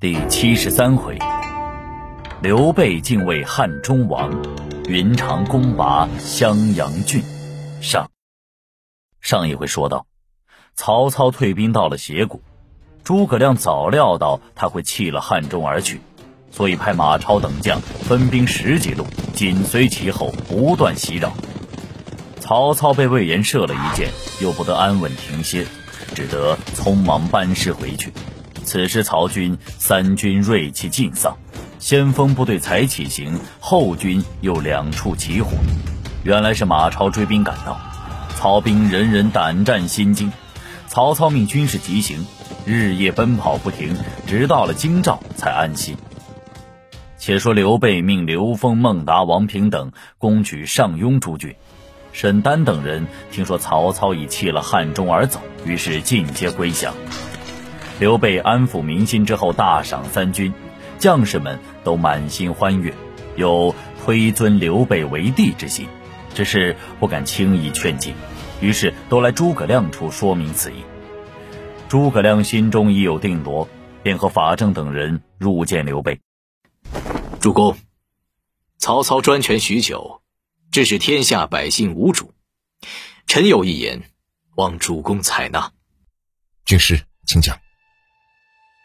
第七十三回，刘备敬畏汉中王，云长攻拔襄阳郡。上上一回说到，曹操退兵到了斜谷，诸葛亮早料到他会弃了汉中而去，所以派马超等将分兵十几路，紧随其后，不断袭扰。曹操被魏延射了一箭，又不得安稳停歇，只得匆忙班师回去。此时，曹军三军锐气尽丧，先锋部队才起行，后军又两处起火。原来是马超追兵赶到，曹兵人人胆战心惊。曹操命军士急行，日夜奔跑不停，直到了京兆才安心。且说刘备命刘封、孟达、王平等攻取上庸诸郡，沈丹等人听说曹操已弃了汉中而走，于是尽皆归降。刘备安抚民心之后，大赏三军，将士们都满心欢悦，有推尊刘备为帝之心，只是不敢轻易劝进，于是都来诸葛亮处说明此意。诸葛亮心中已有定夺，便和法正等人入见刘备。主公，曹操专权许久，致使天下百姓无主，臣有一言，望主公采纳。军师，请讲。